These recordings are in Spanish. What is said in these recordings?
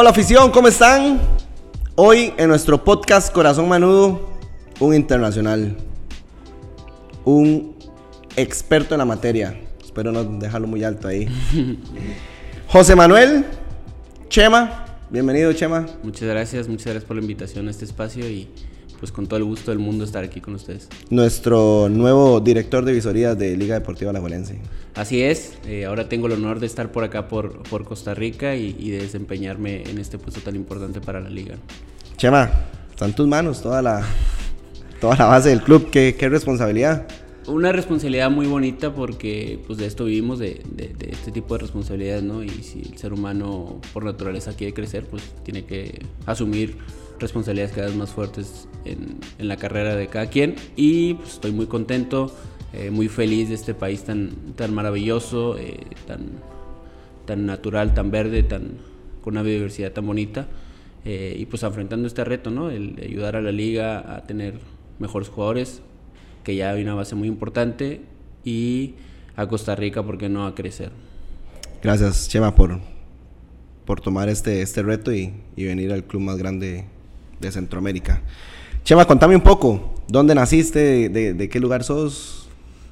Hola afición, ¿cómo están? Hoy en nuestro podcast Corazón Manudo, un internacional, un experto en la materia. Espero no dejarlo muy alto ahí. José Manuel Chema, bienvenido Chema. Muchas gracias, muchas gracias por la invitación a este espacio y pues con todo el gusto del mundo estar aquí con ustedes. Nuestro nuevo director de visorías de Liga Deportiva La Valencia. Así es, eh, ahora tengo el honor de estar por acá por, por Costa Rica y, y, de desempeñarme en este puesto tan importante para la liga. Chema, está en tus manos toda la, toda la base del club, qué, qué responsabilidad. Una responsabilidad muy bonita porque pues de esto vivimos, de, de, de, este tipo de responsabilidades, ¿no? Y si el ser humano por naturaleza quiere crecer, pues tiene que asumir responsabilidades cada vez más fuertes en, en la carrera de cada quien. Y pues, estoy muy contento, eh, muy feliz de este país tan, tan maravilloso, eh, tan, tan natural, tan verde, tan, con una biodiversidad tan bonita. Eh, y pues enfrentando este reto, ¿no? El ayudar a la liga a tener mejores jugadores, que ya hay una base muy importante, y a Costa Rica, ¿por qué no a crecer? Gracias, Chema, por, por tomar este, este reto y venir al club más grande de Centroamérica. Chema, contame un poco, ¿dónde naciste? ¿De, qué lugar sos?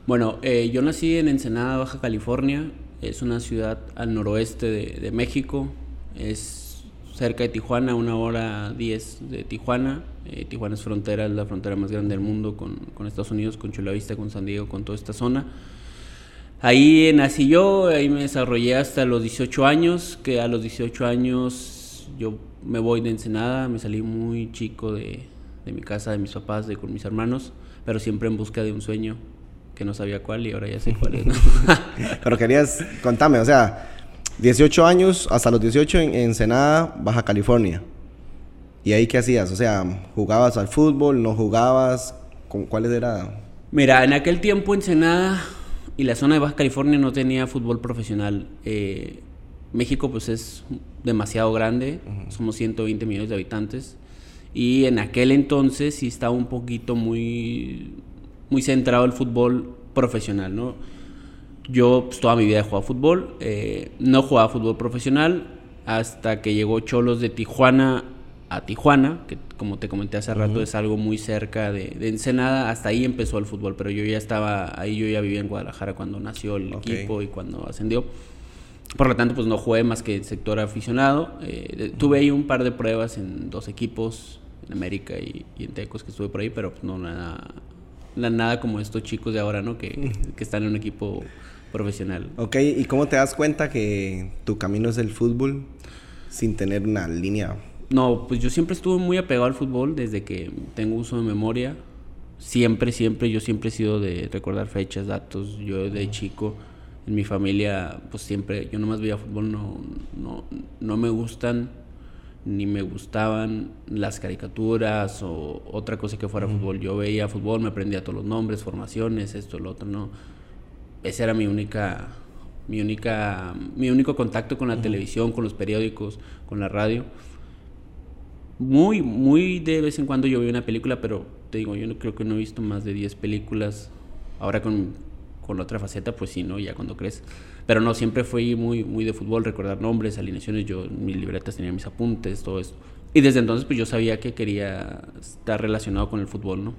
Bueno, eh, yo nací en Ensenada, Baja California. Es una ciudad al noroeste de, México. Es cerca de Tijuana, una hora diez de Tijuana. Eh, Tijuana es frontera, es la frontera más grande del mundo con, con Estados Unidos, con Chula Vista, con San Diego, con toda esta zona. Ahí nací yo, ahí me desarrollé hasta los 18 años, que a los 18 años yo me voy de Ensenada, me salí muy chico de, de mi casa, de mis papás, de con mis hermanos, pero siempre en busca de un sueño que no sabía cuál y ahora ya sé cuál es. ¿no? pero querías, contame, o sea, 18 años, hasta los 18 en Ensenada, Baja California. ¿Y ahí qué hacías? O sea, ¿jugabas al fútbol? ¿No jugabas? ¿Con cuáles era? Mira, en aquel tiempo Ensenada y la zona de Baja California no tenía fútbol profesional. Eh, México pues es demasiado grande, uh -huh. somos 120 millones de habitantes y en aquel entonces sí estaba un poquito muy, muy centrado el fútbol profesional, ¿no? Yo pues, toda mi vida he jugado fútbol, eh, no jugaba fútbol profesional hasta que llegó Cholos de Tijuana a Tijuana, que como te comenté hace rato uh -huh. es algo muy cerca de, de, Ensenada, hasta ahí empezó el fútbol, pero yo ya estaba, ahí yo ya vivía en Guadalajara cuando nació el okay. equipo y cuando ascendió. Por lo tanto, pues no jugué más que el sector aficionado. Eh, tuve ahí un par de pruebas en dos equipos, en América y, y en Tecos, que estuve por ahí, pero pues no nada, nada como estos chicos de ahora, ¿no? Que, que están en un equipo profesional. Ok, ¿y cómo te das cuenta que tu camino es el fútbol sin tener una línea no, pues yo siempre estuve muy apegado al fútbol desde que tengo uso de memoria. Siempre, siempre, yo siempre he sido de recordar fechas, datos. Yo de chico, en mi familia, pues siempre, yo nomás veía fútbol, no, no, no me gustan ni me gustaban las caricaturas o otra cosa que fuera -huh. fútbol. Yo veía fútbol, me aprendía todos los nombres, formaciones, esto, lo otro, no. Esa era mi única, mi única, mi único contacto con la televisión, con los periódicos, con la radio muy, muy de vez en cuando yo veo una película, pero te digo, yo no creo que no he visto más de 10 películas. Ahora con, con la otra faceta, pues sí, ¿no? Ya cuando crees. Pero no, siempre fui muy, muy de fútbol, recordar nombres, alineaciones. Yo mis libretas tenía mis apuntes, todo esto. Y desde entonces, pues yo sabía que quería estar relacionado con el fútbol, ¿no?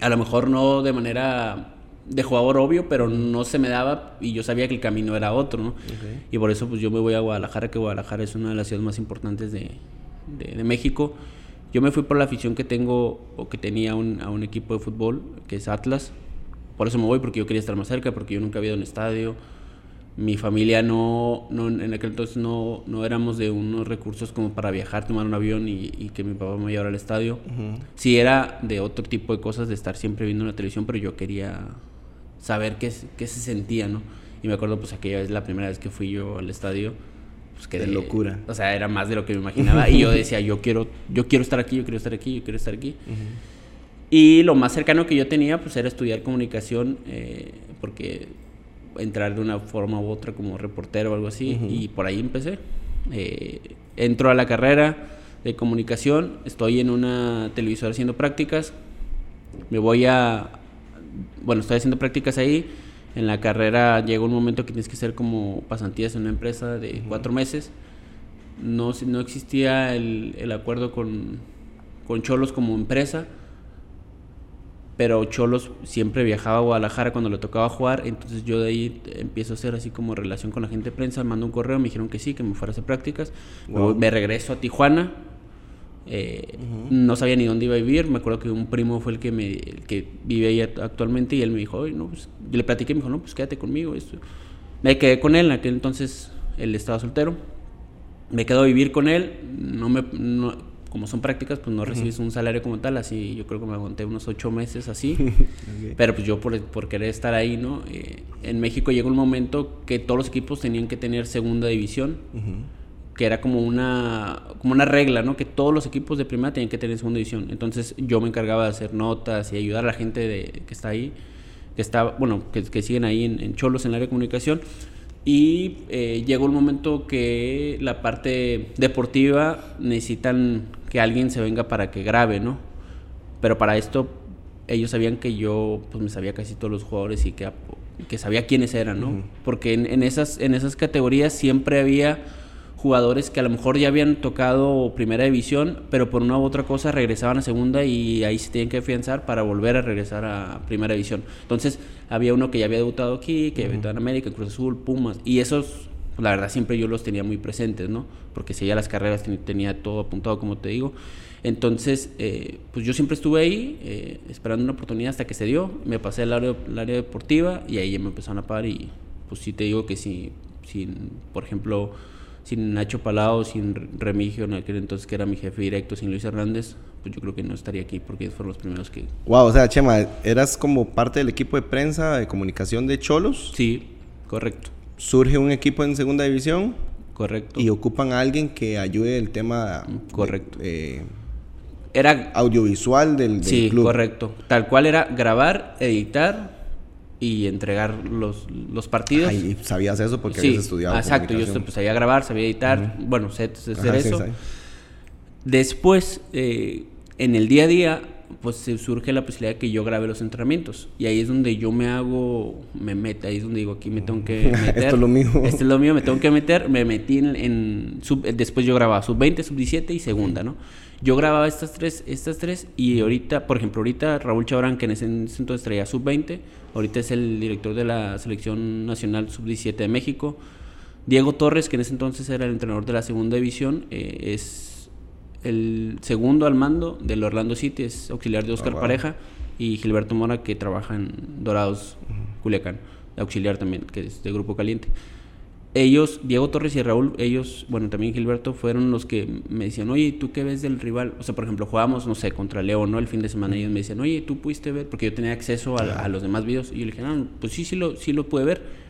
A lo mejor no de manera de jugador obvio, pero no se me daba y yo sabía que el camino era otro, ¿no? Okay. Y por eso, pues yo me voy a Guadalajara, que Guadalajara es una de las ciudades más importantes de, de, de, México. Yo me fui por la afición que tengo o que tenía un, a un equipo de fútbol, que es Atlas. Por eso me voy, porque yo quería estar más cerca, porque yo nunca había ido a un estadio. Mi familia no, no en aquel entonces no, no éramos de unos recursos como para viajar, tomar un avión y, y que mi papá me llevara al estadio. Uh -huh. Sí era de otro tipo de cosas, de estar siempre viendo la televisión, pero yo quería saber qué, qué se sentía, ¿no? Y me acuerdo, pues aquella vez, la primera vez que fui yo al estadio, pues que de locura. O sea, era más de lo que me imaginaba. y yo decía, yo quiero, yo quiero estar aquí, yo quiero estar aquí, yo quiero estar aquí. Uh -huh. Y lo más cercano que yo tenía, pues era estudiar comunicación, eh, porque entrar de una forma u otra como reportero o algo así. Uh -huh. Y por ahí empecé. Eh, entro a la carrera de comunicación, estoy en una televisora haciendo prácticas. Me voy a. Bueno, estoy haciendo prácticas ahí en la carrera llega un momento que tienes que hacer como pasantías en una empresa de uh -huh. cuatro meses no, no existía el, el acuerdo con, con Cholos como empresa, pero Cholos siempre viajaba a Guadalajara cuando le tocaba jugar, entonces yo de ahí empiezo a hacer así como relación con la gente de prensa, mando un correo, me dijeron que sí, que me fuera a hacer prácticas, Wow. me regreso a Tijuana, eh, no sabía ni dónde iba a vivir, me acuerdo que un primo fue el que me el que vive ahí act- actualmente y él me dijo, "Oye, no, pues", yo le platiqué, me dijo, no, pues quédate conmigo, esto. me quedé con él, en aquel entonces él estaba soltero, me quedo a vivir con él, no me, no- como son prácticas, pues no recibes un salario como tal, así yo creo que me aguanté unos ocho meses así, pero pues yo por, por querer estar ahí, ¿no? Eh, en México llegó un momento que todos los equipos tenían que tener segunda división, que era como una, como una regla, ¿no? Que todos los equipos de primera tenían que tener segunda división. Entonces yo me encargaba de hacer notas y ayudar a la gente de, que está ahí, que está, bueno, que, que siguen ahí en, en Cholos en el área de comunicación. Y eh, llegó el momento que la parte deportiva necesitan que alguien se venga para que grabe, ¿no? Pero para esto ellos sabían que yo pues me sabía casi todos los jugadores y que, que sabía quiénes eran, ¿no? Porque en, en esas, en esas categorías siempre había jugadores que a lo mejor ya habían tocado primera división, pero por una u otra cosa regresaban a segunda y ahí se tenían que afianzar para volver a regresar a primera división. Entonces había uno que ya había debutado aquí, que había debutado en América, en Cruz Azul, Pumas, y esos, la verdad, siempre yo los tenía muy presentes, ¿no? Porque seguía las carreras, ten- tenía todo apuntado, como te digo. Entonces, eh, pues yo siempre estuve ahí eh, esperando una oportunidad hasta que se dio. Me pasé al área, al área deportiva y ahí ya me empezaron a pagar. Y pues sí te digo que si, sin, por ejemplo, sin Nacho Palao, sin Remigio, en aquel entonces que era mi jefe directo, sin Luis Hernández, pues yo creo que no estaría aquí porque ellos fueron los primeros que. Wow, o sea, Chema, eras como parte del equipo de prensa de comunicación de Cholos. Sí, correcto, Surge un equipo en segunda división correcto. y ocupan a alguien que ayude el tema de- Correcto. eh, Era audiovisual del, del Sí, club. correcto. Tal cual era grabar, editar y entregar los, los partidos. Ay, y sabías eso porque sí, habías estudiado exacto. Yo pues, sabía grabar, sabía editar, bueno, sé sé hacer sí, eso. Después, eh, en el día a día, pues se surge la posibilidad de que yo grabe los entrenamientos. Y ahí es donde yo me hago, me meto, ahí es donde digo, aquí me tengo que meter. Esto es lo mío. Esto es lo mío, me tengo que meter. Me metí en, en sub- después yo grababa sub 20, sub 17 y segunda, ¿no? Yo grababa estas tres, estas tres y ahorita, por ejemplo, ahorita Raúl Chabrán, que en ese en ese entonces traía sub 20, ahorita es el director de la selección nacional sub 17 de México. Diego Torres, que en ese entonces era el entrenador de la segunda división, eh, es el segundo al mando del Orlando City, es auxiliar de Oscar wow. Pareja, y Gilberto Mora, que trabaja en Dorados, Culiacán, auxiliar también, que es de Grupo Caliente. Ellos, Diego Torres y Raúl, ellos, bueno, también Gilberto, fueron los que me decían, oye, ¿tú qué ves del rival? O sea, por ejemplo, jugábamos, no sé, contra León, ¿no? El fin de semana, ellos me decían, oye, ¿tú pudiste ver? Porque yo tenía acceso a, a los demás videos, y yo le dije, ah, pues sí, sí lo, sí lo pude ver.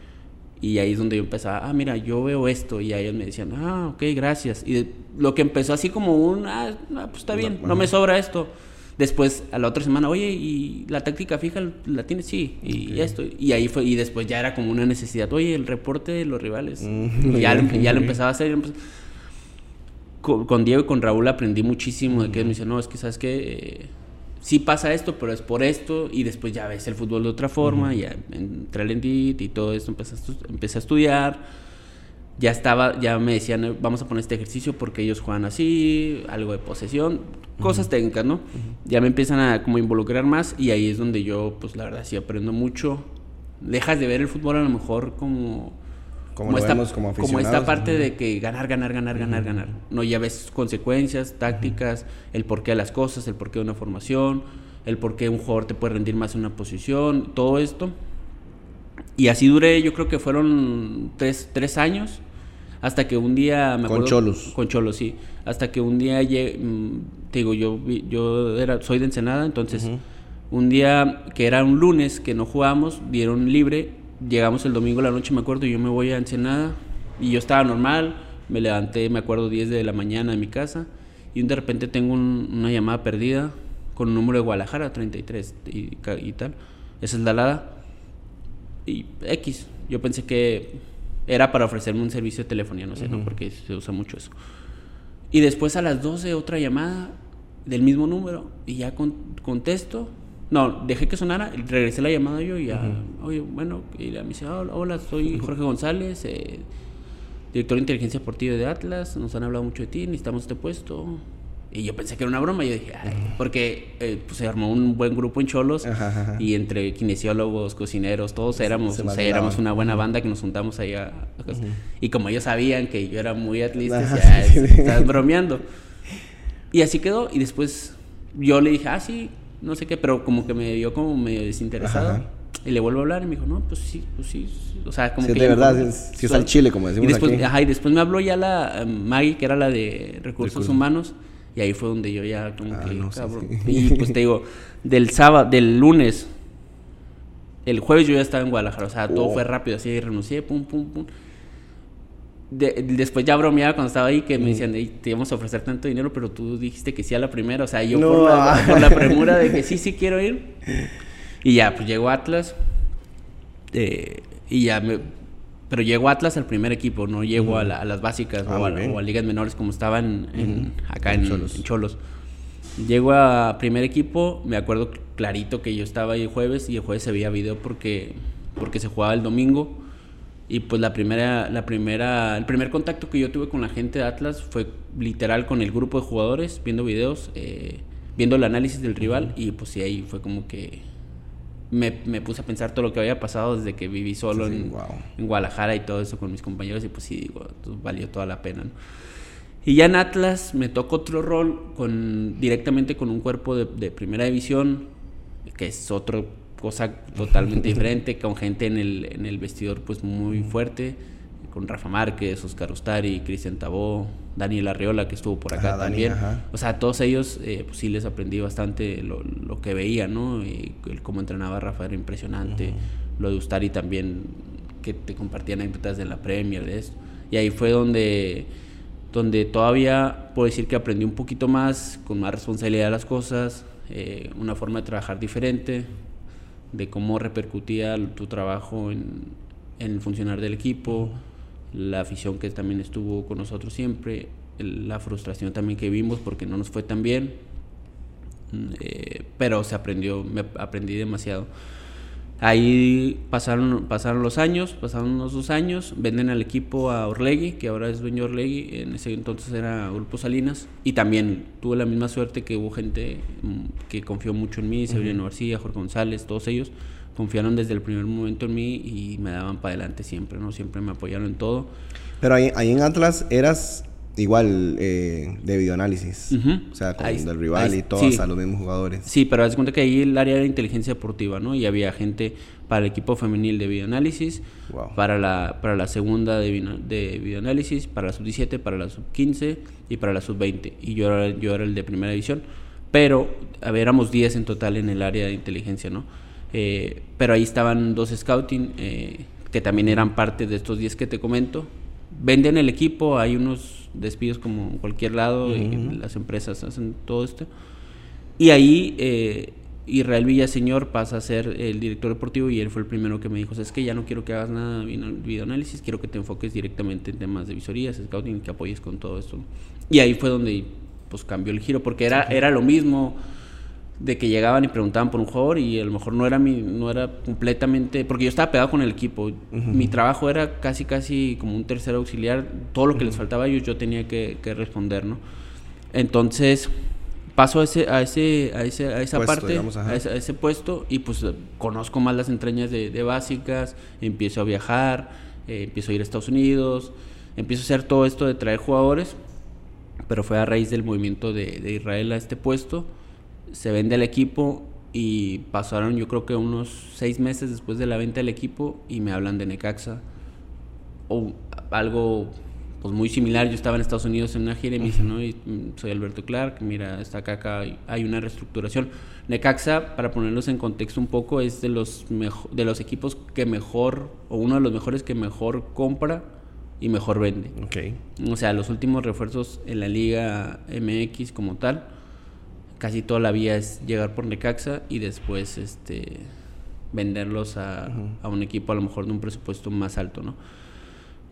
Y ahí es donde yo empezaba, ah, mira, yo veo esto. Y ellos me decían, ah, ok, gracias. Y de- lo que empezó así como un, ah, pues está bien, no me sobra esto. Después, a la otra semana, oye, ¿y la táctica fija la tienes? Sí, y esto. Y ahí fue, y después ya era como una necesidad, oye, el reporte de los rivales. Mm. Y ya, lo- ya lo empezaba a hacer. Con, con Diego y con Raúl aprendí muchísimo de que ellos me dicen, no, es que sabes que sí pasa esto, pero es por esto, y después ya ves el fútbol de otra forma, ya entré al Endit y todo esto, empecé a, empecé a estudiar, ya estaba, ya me decían, "Eh, vamos a poner este ejercicio porque ellos juegan así, algo de posesión, cosas técnicas, ¿no? Ya me empiezan a como involucrar más, y ahí es donde yo, pues la verdad, sí aprendo mucho. Dejas de ver el fútbol a lo mejor como Como lo esta, como esta parte de que ganar, ganar, ganar, ganar, ganar. No, ya ves consecuencias, tácticas, el porqué de las cosas, el porqué de una formación, el porqué un jugador te puede rendir más en una posición, todo esto. Y así duré, yo creo que fueron tres, tres años, hasta que un día... Me Con acuerdo- Cholos. Con Cholos, sí. Hasta que un día, lle- mm, te digo, yo, yo era, soy de Ensenada, entonces un día que era un lunes que no jugamos, dieron libre, llegamos el domingo a la noche, me acuerdo, y yo me voy a Ensenada y yo estaba normal, me levanté, me acuerdo, 10 de la mañana de mi casa y de repente tengo un- una llamada perdida con un número de Guadalajara, 33 y, y tal. Esa es la alada. Y X, yo pensé que era para ofrecerme un servicio de telefonía, no sé, ¿no? Porque se usa mucho eso. Y después a las 12 otra llamada del mismo número y ya con- contesto. No, dejé que sonara, regresé la llamada yo y ya, oye, bueno, y me dice, hola, hola, soy Jorge González, eh, director de inteligencia deportiva de Atlas, nos han hablado mucho de ti, necesitamos este puesto. Y yo pensé que era una broma, yo dije, Ay", porque eh, pues, se armó un buen grupo en Cholos Ajá, ajá. y entre kinesiólogos, cocineros, todos éramos, se o sea, éramos una buena banda que nos juntamos ahí a, a cosas. Y como ellos sabían que yo era muy atlista, Ajá, decía, "Ah, sí, sí. estás bromeando. Y así quedó. Y después yo le dije, ah, sí, no sé qué, pero como que me vio como medio desinteresado. Ajá. Y le vuelvo a hablar y me dijo, no, pues sí, pues sí. sí". O sea, como Sí, que. de verdad, es- sí es al chile, como decimos y después, aquí. Ajá, y después me habló ya la eh, Maggie, que era la de recursos humanos. Y ahí fue donde yo ya, como Ah, que, no, cabrón. sí. Y pues te digo, del sábado, del lunes, el jueves yo ya estaba en Guadalajara. O sea, todo Oh. fue rápido, así, renuncié, pum, pum, pum. De- después ya bromeaba cuando estaba ahí que me decían, "Ey, te íbamos a ofrecer tanto dinero, pero tú dijiste que sí a la primera. O sea, yo No. por, la, por la premura de que sí, sí quiero ir. Y ya, pues llegó Atlas. eh, y ya me... Pero llegó Atlas al primer equipo, no llegó a, la- a las básicas Ah, o, a, o a ligas menores como estaban en, acá En en, Cholos. en Cholos. Llego a primer equipo, me acuerdo clarito que yo estaba ahí el jueves y el jueves se veía video porque, porque se jugaba el domingo. Y pues la primera, la primera, el primer contacto que yo tuve con la gente de Atlas fue literal con el grupo de jugadores, viendo videos, eh, viendo el análisis del rival y pues sí, ahí fue como que me, me puse a pensar todo lo que había pasado desde que viví solo Sí, en, wow. en Guadalajara y todo eso con mis compañeros y pues sí, digo, pues, valió toda la pena, ¿no? Y ya en Atlas me tocó otro rol con, directamente con un cuerpo de, de primera división, que es otra cosa totalmente diferente, con gente en el, en el vestidor pues muy fuerte, con Rafa Márquez, Oscar Ustari, Cristian Tabó, Daniel Arriola que estuvo por acá Ajá, Dani, también. ajá. O sea, todos ellos eh, pues sí les aprendí bastante lo, lo que veía, ¿no? Y el cómo entrenaba Rafa era impresionante. Lo de Ustari también, que te compartía anécdotas de la Premier, de esto. Y ahí fue donde, donde todavía puedo decir que aprendí un poquito más, con más responsabilidad de las cosas, eh, una forma de trabajar diferente, de cómo repercutía tu trabajo en, en el funcionar del equipo, la afición que también estuvo con nosotros siempre, la frustración también que vimos porque no nos fue tan bien, Mm, eh, pero se aprendió, me aprendí demasiado. Ahí pasaron, pasaron los años, pasaron unos dos años, venden al equipo a Orlegui, que ahora es dueño de Orlegui, en ese entonces era Grupo Salinas, y también tuve la misma suerte que hubo gente mm, que confió mucho en mí, Severino García, Jorge González, todos ellos confiaron desde el primer momento en mí y me daban para adelante siempre, ¿no? Siempre me apoyaron en todo. Pero ahí, ahí en Atlas eras igual eh, de videoanálisis. O sea, con Ahí- el rival ahí- y todo, sí. hasta los mismos jugadores. Sí, pero haz cuenta que ahí el área era inteligencia deportiva, ¿no? Y había gente para el equipo femenil de videoanálisis, Wow. para, la, para la segunda de videoanálisis, para la sub-17, para la sub-15 y para la sub-20. Y yo era, yo era el de primera división. Pero, a ver, éramos 10 en total en el área de inteligencia, ¿no? Eh, pero ahí estaban dos scouting, eh, que también eran parte de estos 10 que te comento. Venden el equipo, hay unos despidos como en cualquier lado, y las empresas hacen todo esto. Y ahí eh, Israel Villaseñor pasa a ser el director deportivo y él fue el primero que me dijo, es que ya no quiero que hagas nada de video- videoanálisis, quiero que te enfoques directamente en temas de visorías, scouting, que apoyes con todo esto. Y ahí fue donde pues cambió el giro, porque era, era lo mismo de que llegaban y preguntaban por un jugador y a lo mejor no era mi, no era completamente, porque yo estaba pegado con el equipo, mi trabajo era casi casi como un tercer auxiliar, todo lo que les faltaba ellos yo tenía que, que responder, ¿no? Entonces paso a ese, a ese, a ese, a esa Puesto, parte, digamos, a, ese, a ese puesto y pues conozco más las entrañas de, de básicas, empiezo a viajar, eh, empiezo a ir a Estados Unidos, empiezo a hacer todo esto de traer jugadores, pero fue a raíz del movimiento de, de Israel a este puesto, se vende el equipo y pasaron yo creo que unos seis meses después de la venta del equipo y me hablan de Necaxa o algo pues muy similar. Yo estaba en Estados Unidos en una gira y me dicen, ¿no? Y, mm, soy Alberto Clark, mira, está acá, acá hay- una reestructuración. Necaxa, para ponerlos en contexto un poco, es de los, de los equipos que mejor, o uno de los mejores que mejor compra y mejor vende. Ok. O sea, los últimos refuerzos en la Liga MX como tal, casi toda la vía es llegar por Necaxa y después este venderlos a, a un equipo a lo mejor de un presupuesto más alto, ¿no?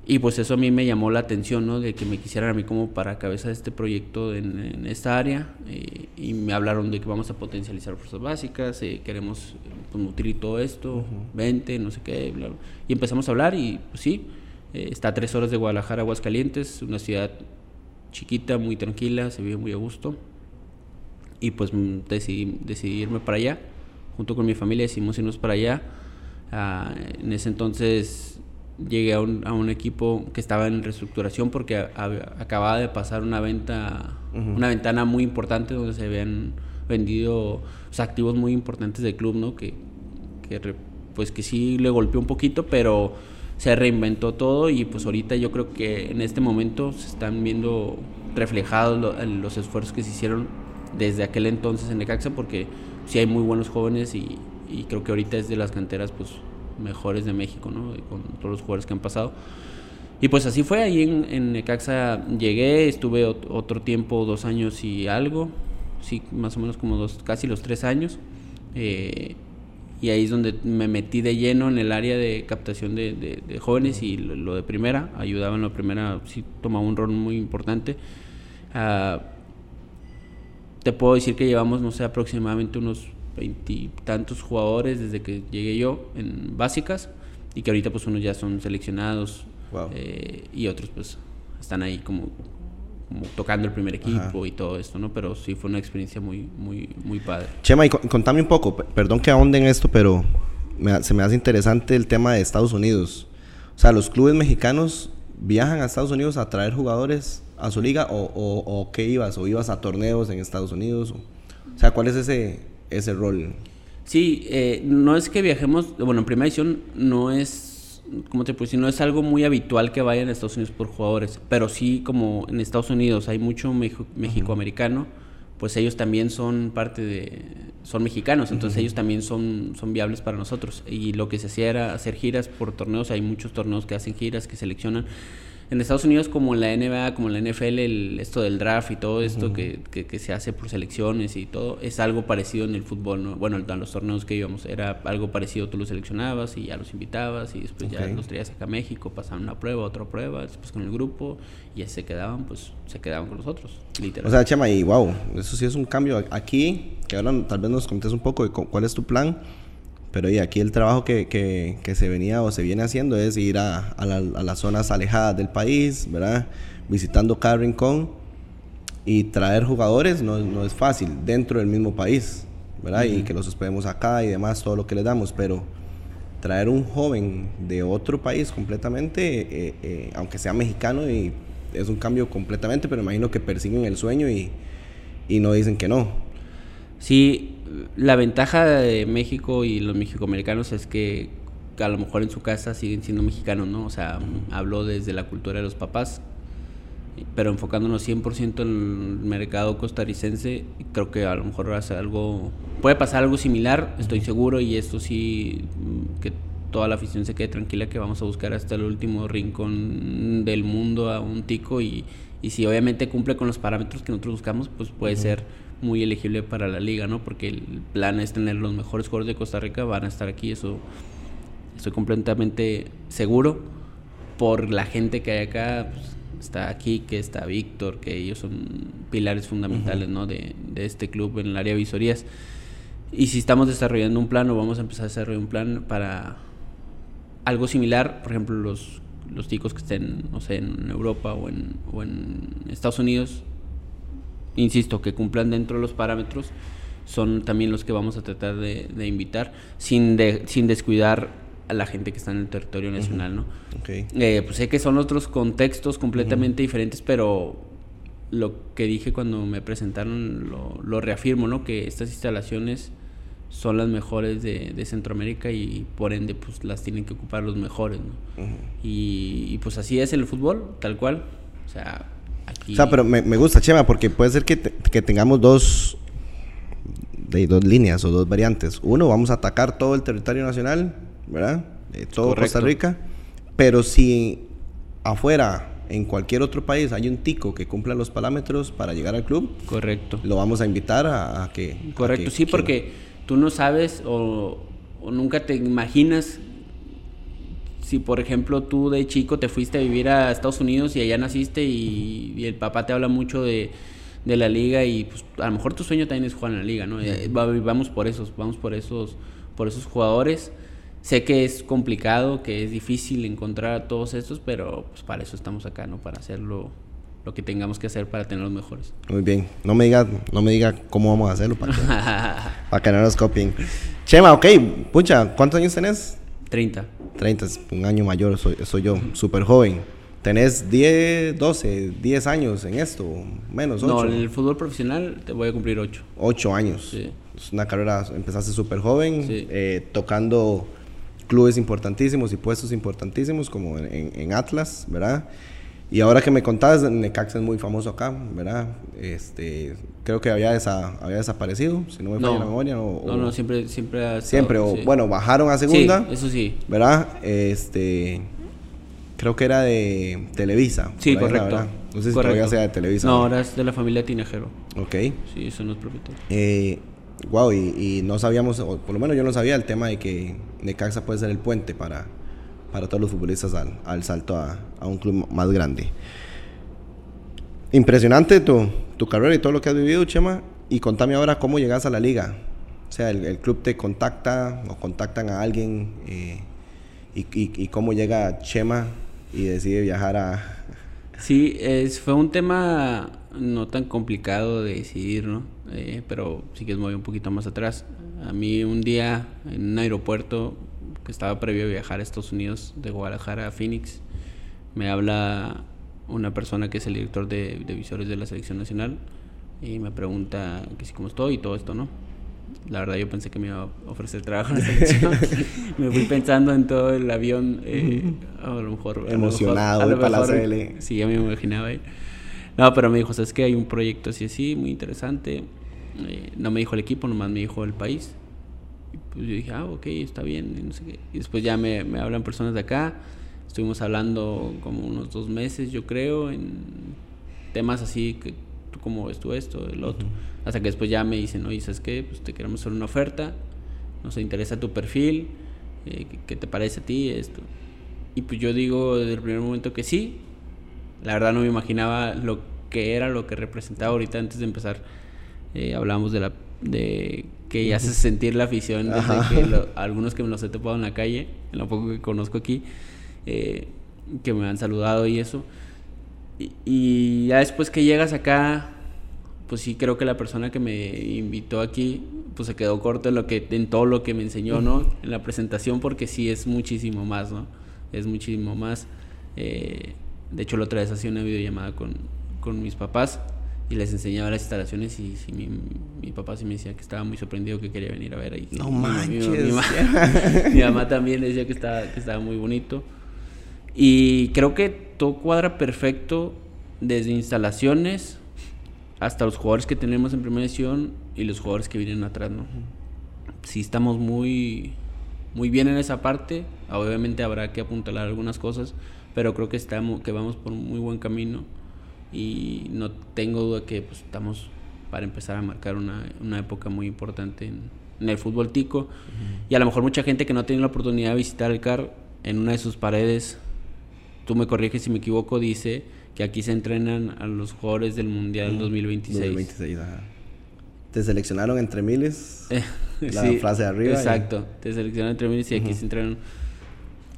Y pues eso a mí me llamó la atención, ¿no? De que me quisieran a mí como para cabeza de este proyecto en, en esta área. eh, y me hablaron de que vamos a potencializar fuerzas básicas, eh, queremos pues, nutrir todo esto, vente, no sé qué, bla, bla. Y empezamos a hablar y pues sí. Eh, está a tres horas de Guadalajara, Aguascalientes, una ciudad chiquita, muy tranquila, se vive muy a gusto. Y pues mm, decidí, decidí irme para allá, junto con mi familia decidimos irnos para allá. Ah, en ese entonces llegué a un, a un, equipo que estaba en reestructuración porque acababa de pasar una venta, una ventana muy importante donde se habían vendido activos muy importantes del club, ¿no? Que, que, pues que sí le golpeó un poquito, pero se reinventó todo y pues ahorita yo creo que en este momento se están viendo reflejados los esfuerzos que se hicieron desde aquel entonces en Necaxa porque sí hay muy buenos jóvenes y, y creo que ahorita es de las canteras pues mejores de México, ¿no? Con todos los jugadores que han pasado. Y pues así fue, ahí en, en Necaxa llegué, estuve otro tiempo, dos años y algo, sí, más o menos como dos, casi los tres años. Eh, y ahí es donde me metí de lleno en el área de captación de, jóvenes y lo, de primera, ayudaba en la primera, sí tomaba un rol muy importante. Ah, te puedo decir que llevamos, no sé, aproximadamente unos veintitantos jugadores desde que llegué yo en básicas y que ahorita pues unos ya son seleccionados eh, y otros pues están ahí como, tocando el primer equipo y todo esto, ¿no? Pero sí fue una experiencia muy, muy, muy padre. Chema, y contame un poco, perdón que ahonde en esto, pero se me hace interesante el tema de Estados Unidos. O sea, los clubes mexicanos viajan a Estados Unidos a traer jugadores a su liga o, o, qué ibas, o ibas a torneos en Estados Unidos. O, sea, ¿cuál es ese, ese rol. Sí, eh, no es que viajemos, bueno, en primera edición no es, como te puedo no es algo muy habitual que vayan a Estados Unidos por jugadores, pero sí como en Estados Unidos hay mucho mexicoamericano, pues ellos también son parte de, son mexicanos, entonces ellos también son, son viables para nosotros. Y lo que se hacía era hacer giras por torneos, hay muchos torneos que hacen giras, que seleccionan en Estados Unidos como en la NBA, como en la NFL, el, esto del draft y todo esto que, que, se hace por selecciones y todo, es algo parecido en el fútbol, ¿no? Bueno, en los torneos que íbamos era algo parecido, tú los seleccionabas y ya los invitabas y después ya los traías acá a México, pasaban una prueba, otra prueba, después con el grupo y ya se quedaban, pues se quedaban con nosotros, literal. O sea, Chema, y wow, eso sí es un cambio aquí, que ahora tal vez nos contes un poco de cuál es tu plan pero y aquí el trabajo que, que, que, se venía o se viene haciendo es ir a, a, las zonas alejadas del país, ¿verdad? Visitando cada rincón y traer jugadores no, no es fácil dentro del mismo país, ¿verdad? Y que los hospedemos acá y demás, todo lo que les damos, pero traer un joven de otro país completamente, eh, eh, aunque sea mexicano, y es un cambio completamente, pero imagino que persiguen el sueño y, y no dicen que no. Sí, la ventaja de México y los mexicoamericanos es que a lo mejor en su casa siguen siendo mexicanos, ¿no? O sea, hablo desde la cultura de los papás, pero enfocándonos 100% en el mercado costarricense, creo que a lo mejor ser algo, puede pasar algo similar, estoy seguro, y esto sí, que toda la afición se quede tranquila que vamos a buscar hasta el último rincón del mundo a un tico y, y si obviamente cumple con los parámetros que nosotros buscamos, pues puede ser muy elegible para la liga, ¿no? Porque el plan es tener los mejores jugadores de Costa Rica, van a estar aquí, eso estoy completamente seguro por la gente que hay acá, pues, está aquí, que está Víctor, que ellos son pilares fundamentales, ¿no? De, de, este club en el área de visorías. Y si estamos desarrollando un plan o vamos a empezar a desarrollar un plan para algo similar, por ejemplo, los, los chicos que estén, no sé, en Europa o en, o en Estados Unidos, insisto, que cumplan dentro de los parámetros, son también los que vamos a tratar de, invitar, sin, de, sin descuidar a la gente que está en el territorio nacional, ¿no? Eh, pues sé que son otros contextos completamente diferentes, pero lo que dije cuando me presentaron lo, reafirmo, ¿no? Que estas instalaciones son las mejores de, Centroamérica y por ende pues las tienen que ocupar los mejores, ¿no? y, y, pues así es el fútbol, tal cual. O sea, o sea, pero me, gusta, Chema, porque puede ser que, tengamos dos, de, dos líneas o dos variantes. Uno, vamos a atacar todo el territorio nacional, ¿verdad? todo Costa Rica. Pero si afuera, en cualquier otro país, hay un tico que cumpla los parámetros para llegar al club, correcto. Lo vamos a invitar a, que. Correcto, sí, porque tú no sabes o, o nunca te imaginas si por ejemplo tú de chico te fuiste a vivir a Estados Unidos y allá naciste y, el papá te habla mucho de, la liga y pues a lo mejor tu sueño también es jugar en la liga, ¿no? Eh, vamos por esos, vamos por esos, por esos jugadores sé que es complicado, que es difícil encontrar a todos estos, pero pues para eso estamos acá, ¿no? Para hacerlo lo que tengamos que hacer para tener los mejores. Muy bien. No me diga, no me diga cómo vamos a hacerlo para que, para que no nos copien. Chema, ok, pucha, ¿cuántos años tenés? 30. 30, es un año mayor soy, soy yo, súper joven. ¿Tenés 10, 12, 10 años en esto? Menos, 8. No, en el fútbol profesional te voy a cumplir 8. 8 años. Sí. Es una carrera, empezaste súper joven, Sí. eh, tocando clubes importantísimos y puestos importantísimos como en- en Atlas, ¿verdad? Y ahora que me contabas, Necaxa es muy famoso acá, ¿verdad? Este, creo que había, desa- había desaparecido, si no me falla No, la memoria. o- no, no, siempre, siempre ha estado, Siempre, o sí. bueno, bajaron a Sí, segunda, eso sí. ¿verdad? Este, creo que era de Televisa. Sí, era, correcto. ¿verdad? No sé si Correcto. todavía sea de Televisa. No, ahora es de la familia Tinajero. Ok. Sí, eso no es propietario. Eh, wow, y, y no sabíamos, o por lo menos yo no sabía el tema de que Necaxa puede ser el puente para, para todos los futbolistas al, al salto a, a un club más grande. Impresionante tu, tu carrera y todo lo que has vivido, Chema. Y contame ahora cómo llegas a la liga. O sea, el, club te contacta o contactan a alguien eh, y, y- cómo llega Chema y decide viajar a... Sí, es, fue un tema no tan complicado de decidir, ¿no? Eh, pero sí que es muy un poquito más atrás. A mí un día en un aeropuerto que estaba previo a viajar a Estados Unidos, de Guadalajara a Phoenix, me habla una persona que es el director de, de visores de la selección nacional y me pregunta que si cómo estoy y todo esto, ¿no? La verdad yo pensé que me iba a ofrecer trabajo en la selección. me fui pensando en todo el avión, eh, a lo mejor... a lo mejor- Emocionado, a lo mejor- CL. Sí, ya me imaginaba ahí. No, pero me dijo, ¿sabes qué? Hay un proyecto así, así, muy interesante. Eh, no me dijo el equipo, nomás me dijo el país. Y pues yo dije, ah, ok, está bien, y no sé qué. Y después ya me, me hablan personas de acá. Estuvimos hablando como unos dos meses, yo creo, en temas así, que tú cómo ves tú esto, el otro. Hasta que después ya me dicen, oye, ¿sabes qué? Pues te queremos hacer una oferta, nos interesa tu perfil, eh, ¿qué- ¿qué te parece a ti esto? Y pues yo digo desde el primer momento que sí. La verdad no me imaginaba lo que era, lo que representaba ahorita antes de empezar. Eh, hablamos de la de que ya hace sentir la afición desde Ajá. que lo- algunos que me los he topado en la calle, en lo poco que conozco aquí, eh, que me han saludado y eso. Y, y ya después que llegas acá, pues sí creo que la persona que me invitó aquí, pues se quedó corto en, lo que, en todo lo que me enseñó, ¿no? En la presentación, porque sí es muchísimo más, ¿no? Es muchísimo más. Eh, de hecho, la otra vez hacía una videollamada con, con mis papás y les enseñaba las instalaciones y, sí, mi, mi papá sí me decía que estaba muy sorprendido que quería venir a ver ahí. No Mi- mi- mi- manches. mi ma- mi mamá también decía que estaba, que estaba muy bonito. Y creo que todo cuadra perfecto desde instalaciones hasta los jugadores que tenemos en primera edición y los jugadores que vienen atrás, ¿no? Sí estamos muy, muy bien en esa parte. Obviamente habrá que apuntalar algunas cosas, pero creo que estamos, que vamos por un muy buen camino y no tengo duda que pues, estamos para empezar a marcar una, una época muy importante en, en el fútbol tico. Y a lo mejor mucha gente que no tiene la oportunidad de visitar el CAR, en una de sus paredes, tú me corriges si me equivoco, dice que aquí se entrenan a los jugadores del Mundial 2026. 2026, ajá. Te seleccionaron entre miles. Eh, La frase de arriba y- Exacto, te seleccionan entre miles y aquí se entrenan.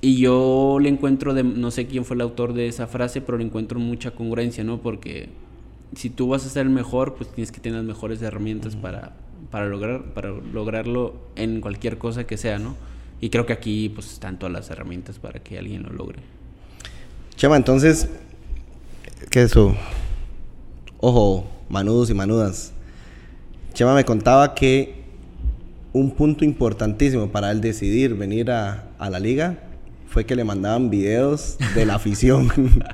Y yo le encuentro, de, no sé quién fue el autor de esa frase, pero le encuentro mucha congruencia, ¿no? Porque si tú vas a ser el mejor, pues tienes que tener las mejores herramientas para, para, lograr, para lograrlo en cualquier cosa que sea, ¿no? Y creo que aquí pues están todas las herramientas para que alguien lo logre. Chema, entonces, ¿qué es eso? Ojo, manudos y manudas. Chema me contaba que un punto importantísimo para él decidir venir a, a la liga fue que le mandaban videos de la afición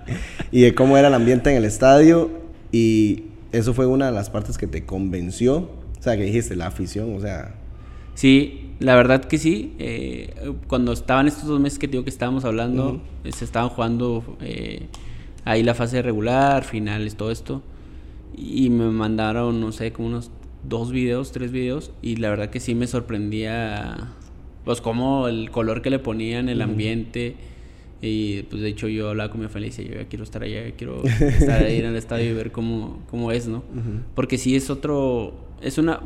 y de cómo era el ambiente en el estadio y eso fue una de las partes que te convenció, o sea, que dijiste, la afición, o sea, Sí, la verdad que sí. eh, cuando estaban estos dos meses que te digo que estábamos hablando, eh, se estaban jugando eh, ahí la fase regular, finales, todo esto. Y me mandaron, no sé, como unos dos videos, tres videos. Y la verdad que sí me sorprendía, pues, como el color que le ponían, el ambiente. Y pues, de hecho, yo hablaba con mi familia y decía, yo ya quiero estar allá, yo quiero estar ahí en el estadio y ver cómo, cómo es, ¿no? Porque sí es otro, es una,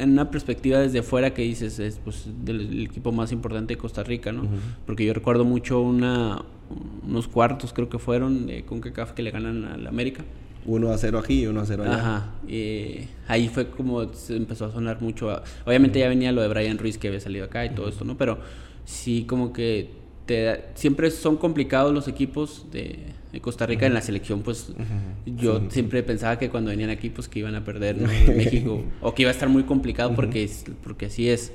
en una perspectiva desde fuera que dices es pues del, equipo más importante de Costa Rica, ¿no? Porque yo recuerdo mucho una unos cuartos creo que fueron de CONCACAF que le ganan al América. 1 a 0 aquí y 1 a 0 allá. Ajá. Ahí fue como se empezó a sonar mucho. Obviamente ya venía lo de Brian Ruiz que había salido acá y todo esto, ¿no? Pero sí como que te, siempre son complicados los equipos de, Costa Rica en la selección, pues yo siempre pensaba que cuando venían aquí pues que iban a perder en México o que iba a estar muy complicado porque, porque así es.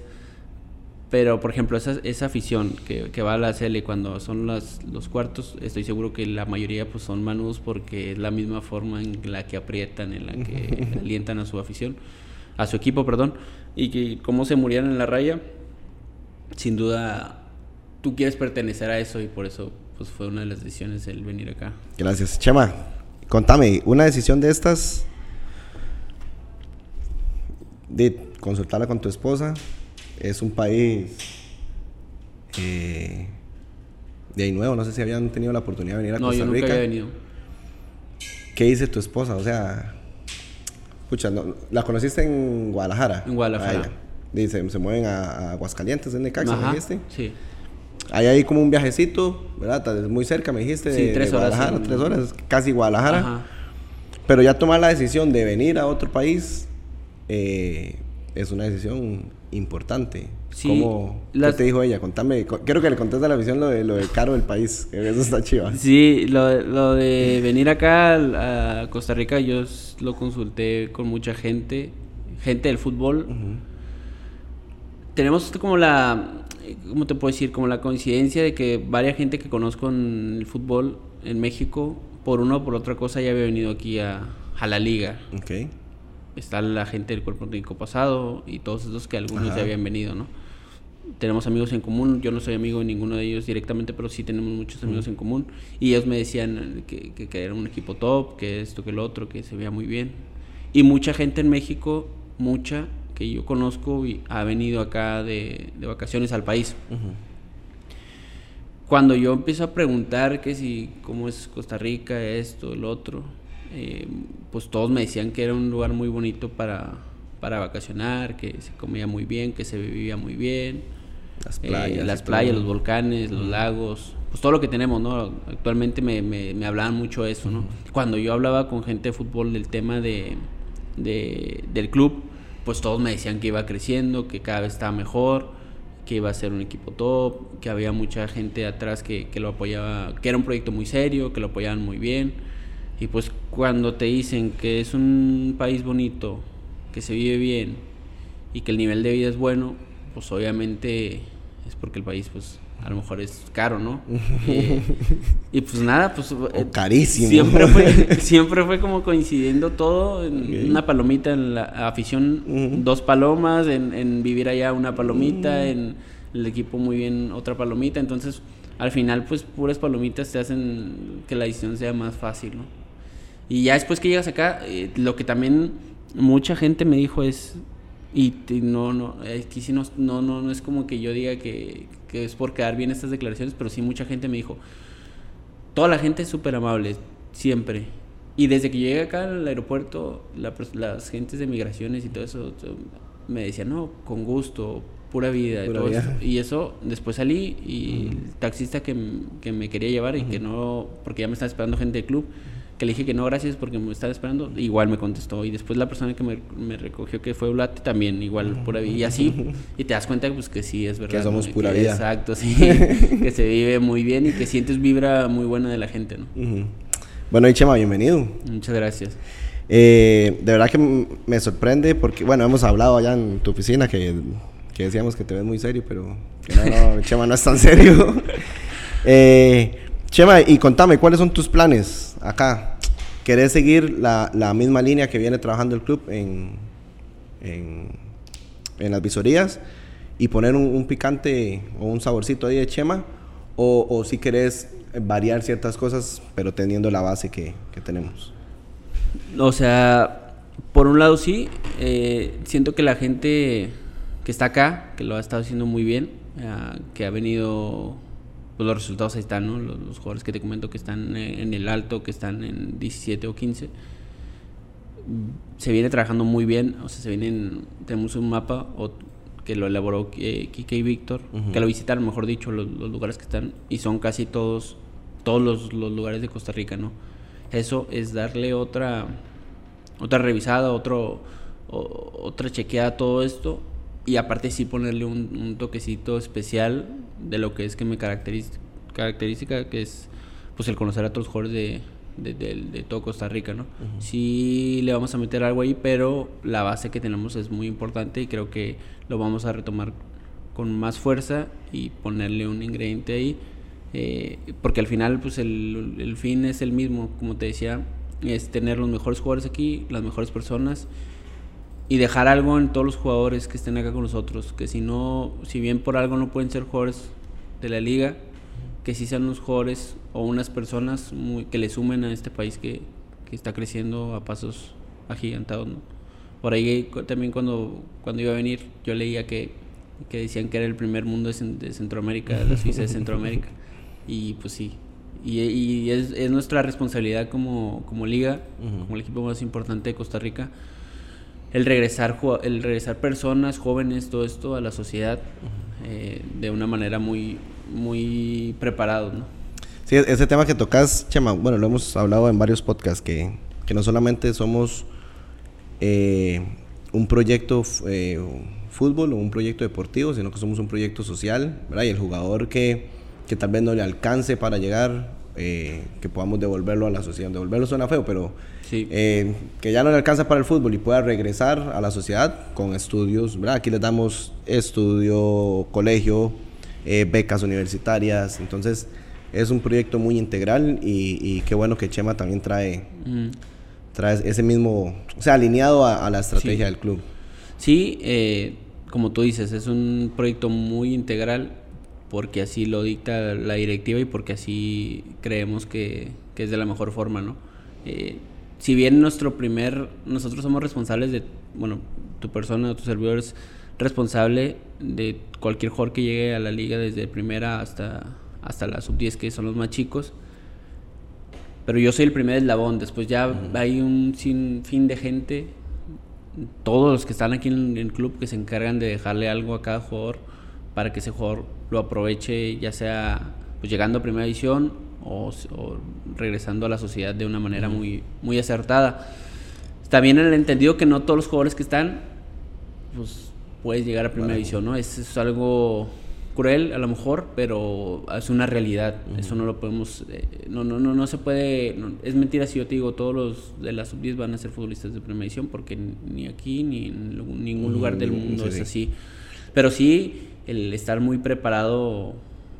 Pero, por ejemplo, esa, esa afición que, que, va a la CL cuando son las, los cuartos, estoy seguro que la mayoría pues son manudos porque es la misma forma en la que aprietan, en la que alientan a su afición, a su equipo, perdón, y que cómo se murieron en la raya, sin duda tú quieres pertenecer a eso y por eso pues fue una de las decisiones el venir acá. Gracias. Chema, contame, una decisión de estas, de consultarla con tu esposa, es un país eh, de ahí nuevo. No sé si habían tenido la oportunidad de venir a no, Costa yo Rica. Nunca había venido. ¿Qué dice tu esposa? O sea, escucha, ¿la conociste en Guadalajara? En Guadalajara. Dice, se mueven a, Aguascalientes, en Necaxa, ¿me dijiste? Sí. Hay ahí como un viajecito, ¿verdad? Muy cerca, me dijiste. Sí, tres de horas. Guadalajara, tres horas, casi Guadalajara. Ajá. Pero ya tomar la decisión de venir a otro país eh, es una decisión importante. Sí, ¿Cómo ¿Qué te dijo ella? Contame, quiero que le contes a la visión lo de, lo de caro del país, eso está chido. Sí, lo, lo de venir acá a Costa Rica yo lo consulté con mucha gente, gente del fútbol. Tenemos como la, ¿cómo te puedo decir? Como la coincidencia de que varias gente que conozco en el fútbol en México, por una o por otra cosa, ya había venido aquí a, a la liga. Ok. Está la gente del cuerpo técnico pasado y todos esos que algunos ya habían venido, ¿no? tenemos amigos en común. Yo no soy amigo de ninguno de ellos directamente, pero sí tenemos muchos amigos en común. Y ellos me decían que, que, era un equipo top, que esto, que lo otro, que se veía muy bien. Y mucha gente en México, mucha que yo conozco, y ha venido acá de, de vacaciones al país. Cuando yo empiezo a preguntar que si, cómo es Costa Rica, esto, el otro, eh, pues todos me decían que era un lugar muy bonito para, para vacacionar, que se comía muy bien, que se vivía muy bien las eh, playas, las playas los volcanes, los lagos, pues todo lo que tenemos, ¿no? Actualmente me, me, hablaban mucho de eso, ¿no? Cuando yo hablaba con gente de fútbol del tema de, del club, pues todos me decían que iba creciendo, que cada vez estaba mejor, que iba a ser un equipo top, que había mucha gente atrás que, que lo apoyaba, que era un proyecto muy serio, que lo apoyaban muy bien. Y pues cuando te dicen que es un país bonito, que se vive bien y que el nivel de vida es bueno, pues obviamente es porque el país pues a lo mejor es caro, ¿no? Eh, y pues nada, pues... Eh, carísimo. Siempre fue, siempre fue como coincidiendo todo, en una palomita en la afición, dos palomas, en, vivir allá una palomita, en el equipo muy bien otra palomita, entonces al final pues puras palomitas te hacen que la decisión sea más fácil, ¿no? Y ya después que llegas acá, eh, lo que también mucha gente me dijo es, y no, no, aquí sí no, no, no, es como que yo diga que, que, es por quedar bien estas declaraciones, pero sí mucha gente me dijo, toda la gente es súper amable, siempre. Y desde que llegué acá al aeropuerto, las gentes de migraciones y todo eso me decían, no, con gusto, pura vida. y, todo y eso, después salí y el taxista que, que, me quería llevar y que no, porque ya me estaba esperando gente del club, que le dije que no, gracias porque me estaba esperando, igual me contestó. Y después la persona que me, me recogió, que fue Ulate, también igual pura vida. Y así, y te das cuenta pues, que sí, es verdad. Que somos pura vida. Exacto, sí. que se vive muy bien y que sientes vibra muy buena de la gente, ¿no? Bueno, y Chema, bienvenido. Muchas gracias. Eh, de verdad que me sorprende porque, bueno, hemos hablado allá en tu oficina que, que decíamos que te ves muy serio, pero que no, no, Chema no es tan serio. eh, Chema, y contame, ¿cuáles son tus planes acá? ¿Querés seguir la, la misma línea que viene trabajando el club en, en, en las visorías y poner un, picante o un saborcito ahí de Chema? ¿O, o si querés variar ciertas cosas, pero teniendo la base que, que tenemos? O sea, por un lado sí, eh, siento que la gente que está acá, que lo ha estado haciendo muy bien, eh, que ha venido pues los resultados ahí están, ¿no? Los, jugadores que te comento que están en el alto, que están en 17 o 15. se viene trabajando muy bien, o sea, se vienen, tenemos un mapa que lo elaboró eh, Kike y Víctor, que lo visitaron, mejor dicho, los, lugares que están, y son casi todos, todos los, lugares de Costa Rica, ¿no? Eso es darle otra, otra revisada, otro, otra chequeada a todo esto, y aparte sí ponerle un, toquecito especial de lo que es que me caracteriza, característica, que es pues el conocer a otros jugadores de de, todo Costa Rica, ¿no? Sí le vamos a meter algo ahí, pero la base que tenemos es muy importante y creo que lo vamos a retomar con más fuerza y ponerle un ingrediente ahí, eh, porque al final pues el, el, fin es el mismo, como te decía, es tener los mejores jugadores aquí, las mejores personas y dejar algo en todos los jugadores que estén acá con nosotros, que si no, si bien por algo no pueden ser jugadores de la liga, que sí sean unos jugadores o unas personas muy, que le sumen a este país que, que está creciendo a pasos agigantados. ¿no? Por ahí también cuando, cuando iba a venir yo leía que, que decían que era el primer mundo de, Centroamérica, la Suiza de Centroamérica. Y pues sí, y, y es, es, nuestra responsabilidad como, como liga, como el equipo más importante de Costa Rica, el regresar, el regresar personas, jóvenes, todo esto a la sociedad eh, de una manera muy, muy preparado, ¿no? Sí, ese tema que tocas, Chema, bueno, lo hemos hablado en varios podcasts, que, que no solamente somos eh, un proyecto eh, fútbol o un proyecto deportivo, sino que somos un proyecto social, ¿verdad? Y el jugador que, que tal vez no le alcance para llegar, eh, que podamos devolverlo a la sociedad. Devolverlo suena feo, pero que ya no le alcanza para el fútbol y pueda regresar a la sociedad con estudios, ¿verdad? Aquí les damos estudio, colegio, eh, becas universitarias. Entonces, es un proyecto muy integral y, qué bueno que Chema también trae, mm. trae ese mismo, o sea, alineado a, la estrategia del club. Sí, eh, como tú dices, es un proyecto muy integral porque así lo dicta la directiva y porque así creemos que, es de la mejor forma, ¿no? Eh, si bien nuestro primer, nosotros somos responsables de, bueno, tu persona, tus servidores, responsable de cualquier jugador que llegue a la liga desde primera hasta, hasta la sub-10, que son los más chicos. Pero yo soy el primer eslabón, después ya hay un sinfín de gente, todos los que están aquí en el club que se encargan de dejarle algo a cada jugador para que ese jugador lo aproveche, ya sea pues, llegando a primera edición o, regresando a la sociedad de una manera muy, muy acertada. También el entendido que no todos los jugadores que están, pues puedes llegar a primera división, ¿no? Es, es, algo cruel a lo mejor, pero es una realidad. Eso no lo podemos, eh, no, no, no, no se puede, es mentira si yo te digo todos los de la sub-10 van a ser futbolistas de primera división, porque ni aquí ni en ningún lugar del mundo es así. Pero sí, el estar muy preparado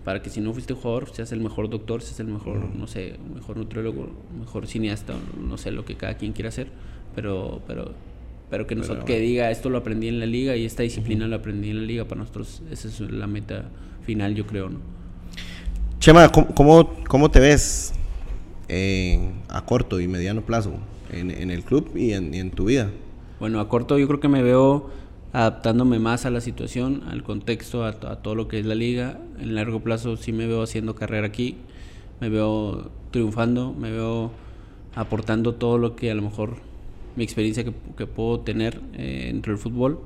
para que si no fuiste jugador, seas el mejor doctor, seas el mejor, no sé, mejor nutriólogo, mejor cineasta, no sé lo que cada quien quiera hacer, pero, pero pero que nosotros que diga esto lo aprendí en la liga y esta disciplina lo aprendí en la liga para nosotros esa es la meta final yo creo no Chema cómo, cómo te ves a corto y mediano plazo en, en el club y en, en, tu vida bueno a corto yo creo que me veo adaptándome más a la situación al contexto a, a todo lo que es la liga en largo plazo sí me veo haciendo carrera aquí me veo triunfando me veo aportando todo lo que a lo mejor mi experiencia que, que puedo tener eh, dentro del fútbol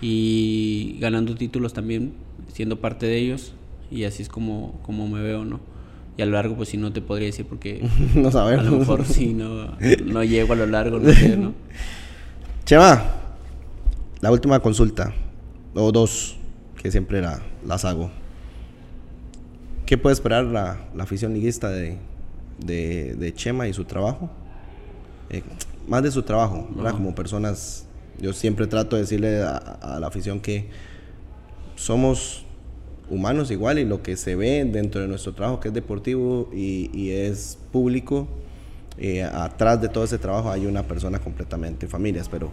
y ganando títulos también, siendo parte de ellos y así es como, como me veo, ¿no? Y a lo largo, pues sí, no te podría decir porque no sabemos. a lo mejor sí, no, no llego a lo largo, no sé, ¿no? Chema, la última consulta, o dos, que siempre la, las hago. ¿Qué puede esperar la, la afición liguista de, de, de Chema y su trabajo? Eh, más de su trabajo, Como personas, yo siempre trato de decirle a, la afición que somos humanos igual y lo que se ve dentro de nuestro trabajo que es deportivo y, es público, eh, atrás de todo ese trabajo hay una persona completamente, familias, pero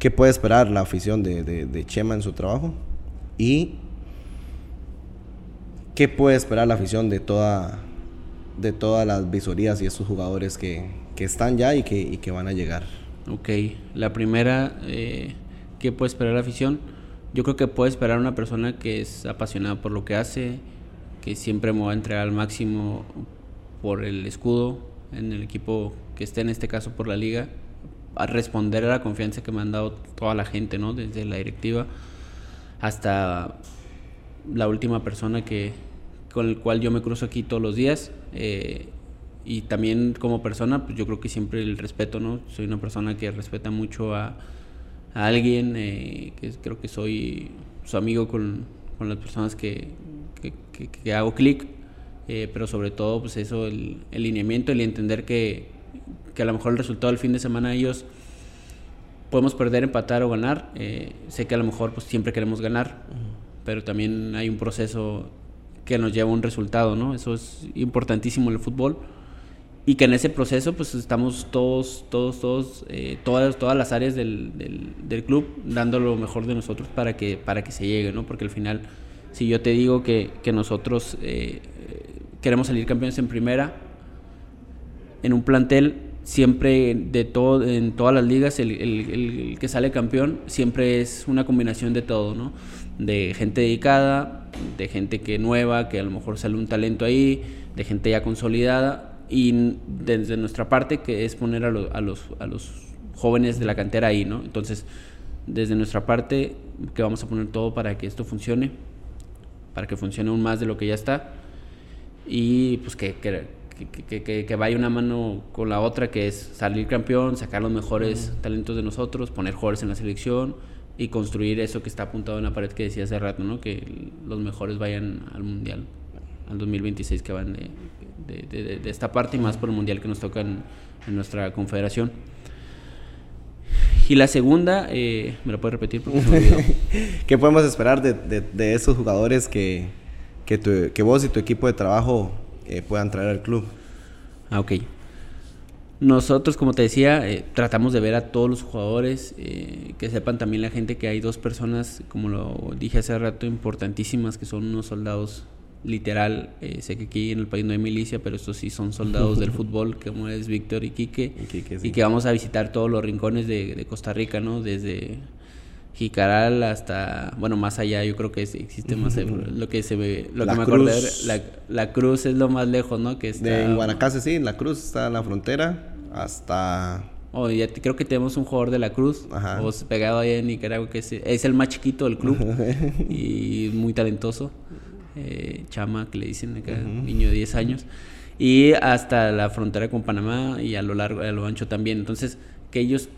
¿qué puede esperar la afición de, de Chema en su trabajo? Y ¿qué puede esperar la afición de toda de todas las visorías y esos jugadores que, que están ya y que, que, van a llegar. Ok, la primera, eh, ¿qué puede esperar la afición? Yo creo que puede esperar una persona que es apasionada por lo que hace, que siempre me va a entregar al máximo por el escudo en el equipo que esté, en este caso por la liga, a responder a la confianza que me han dado toda la gente, ¿no? Desde la directiva hasta la última persona que, con el cual yo me cruzo aquí todos los días. Eh, y también como persona, pues yo creo que siempre el respeto, ¿no? Soy una persona que respeta mucho a, alguien, eh, que creo que soy su amigo con, con las personas que, que, hago clic, eh, pero sobre todo, pues eso, el, el lineamiento, el entender que, que a lo mejor el resultado del fin de semana ellos podemos perder, empatar o ganar. sé que a lo mejor pues siempre queremos ganar, pero también hay un proceso que nos lleva a un resultado, ¿no? Eso es importantísimo en el fútbol. Y que en ese proceso, pues estamos todos, todos, todos, eh, todas, todas las áreas del, del, club dando lo mejor de nosotros para que, para que se llegue, ¿no? Porque al final, si yo te digo que, que nosotros eh, queremos salir campeones en primera, en un plantel, siempre de todo, en todas las ligas, el, el, que sale campeón siempre es una combinación de todo, ¿no? De gente dedicada, de gente que nueva, que a lo mejor sale un talento ahí, de gente ya consolidada y desde nuestra parte que es poner a, a, los, a los jóvenes de la cantera ahí, ¿no? Entonces, desde nuestra parte que vamos a poner todo para que esto funcione, para que funcione aún más de lo que ya está y pues que, que, que, que, vaya una mano con la otra, que es salir campeón, sacar los mejores talentos de nosotros, poner jugadores en la selección y construir eso que está apuntado en la pared que decía hace rato, ¿no? Que los mejores vayan al Mundial, al 2026 que van de, de, de, esta parte y más por el Mundial que nos toca en, nuestra confederación. Y la segunda, eh, ¿me lo puedes repetir? ¿Qué podemos esperar de, esos jugadores que, que, que, vos y tu equipo de trabajo eh, puedan traer al club? Ah, ok. Nosotros, como te decía, eh, tratamos de ver a todos los jugadores, eh, que sepan también la gente que hay dos personas, como lo dije hace rato, importantísimas, que son unos soldados literal. Eh, sé que aquí en el país no hay milicia, pero estos sí son soldados del fútbol, como es Víctor y Quique, y, que vamos a visitar todos los rincones de, Costa Rica, ¿no? Desde Jicaral hasta, bueno, más allá, yo creo que existe más, lo que se ve, lo que me acuerdo, la, la, Cruz es lo más lejos, ¿no? Que está, de, en Guanacaste, sí, la Cruz está en la frontera hasta... Oh, ya creo que tenemos un jugador de la Cruz, pegado ahí en Nicaragua, que es, el más chiquito del club y muy talentoso. Eh, Chama, que le dicen acá, niño de 10 años. Y hasta la frontera con Panamá y a lo largo, a lo ancho también. Entonces, que ellos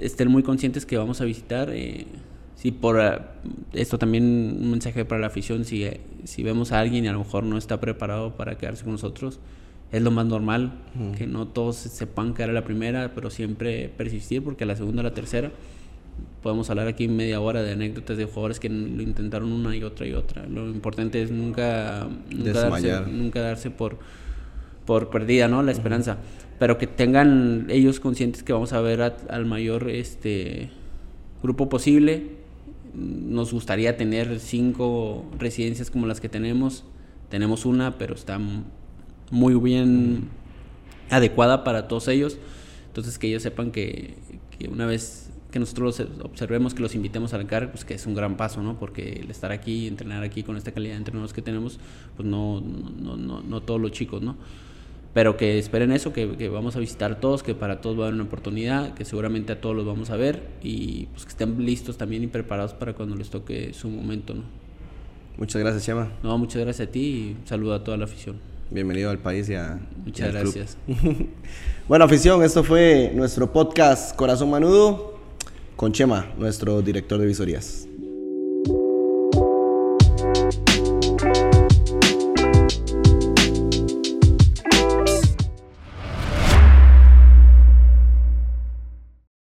estén muy conscientes que vamos a visitar. Eh, si por ah, esto también un mensaje para la afición, si, si vemos a alguien y a lo mejor no está preparado para quedarse con nosotros, es lo más normal, que no todos sepan que era la primera, pero siempre persistir, porque la segunda o la tercera, podemos hablar aquí media hora de anécdotas de jugadores que lo intentaron una y otra y otra. Lo importante es nunca, nunca, darse, nunca darse, por, por perdida, ¿no? La esperanza. Pero que tengan ellos conscientes que vamos a ver al mayor este grupo posible. Nos gustaría tener cinco residencias como las que tenemos. Tenemos una, pero está muy bien adecuada para todos ellos. Entonces que ellos sepan que, que una vez que nosotros observemos que los invitemos a la carga, pues que es un gran paso, ¿no? Porque el estar aquí, entrenar aquí con esta calidad de entrenadores que tenemos, pues no, no, no, no todos los chicos, ¿no? Pero que esperen eso, que, que, vamos a visitar todos, que para todos va a haber una oportunidad, que seguramente a todos los vamos a ver y pues que estén listos también y preparados para cuando les toque su momento, ¿no? Muchas gracias, Chema. No, muchas gracias a ti y saludo a toda la afición. Bienvenido al país y a. Muchas gracias. bueno, afición, esto fue nuestro podcast Corazón Manudo con Chema, nuestro director de visorías.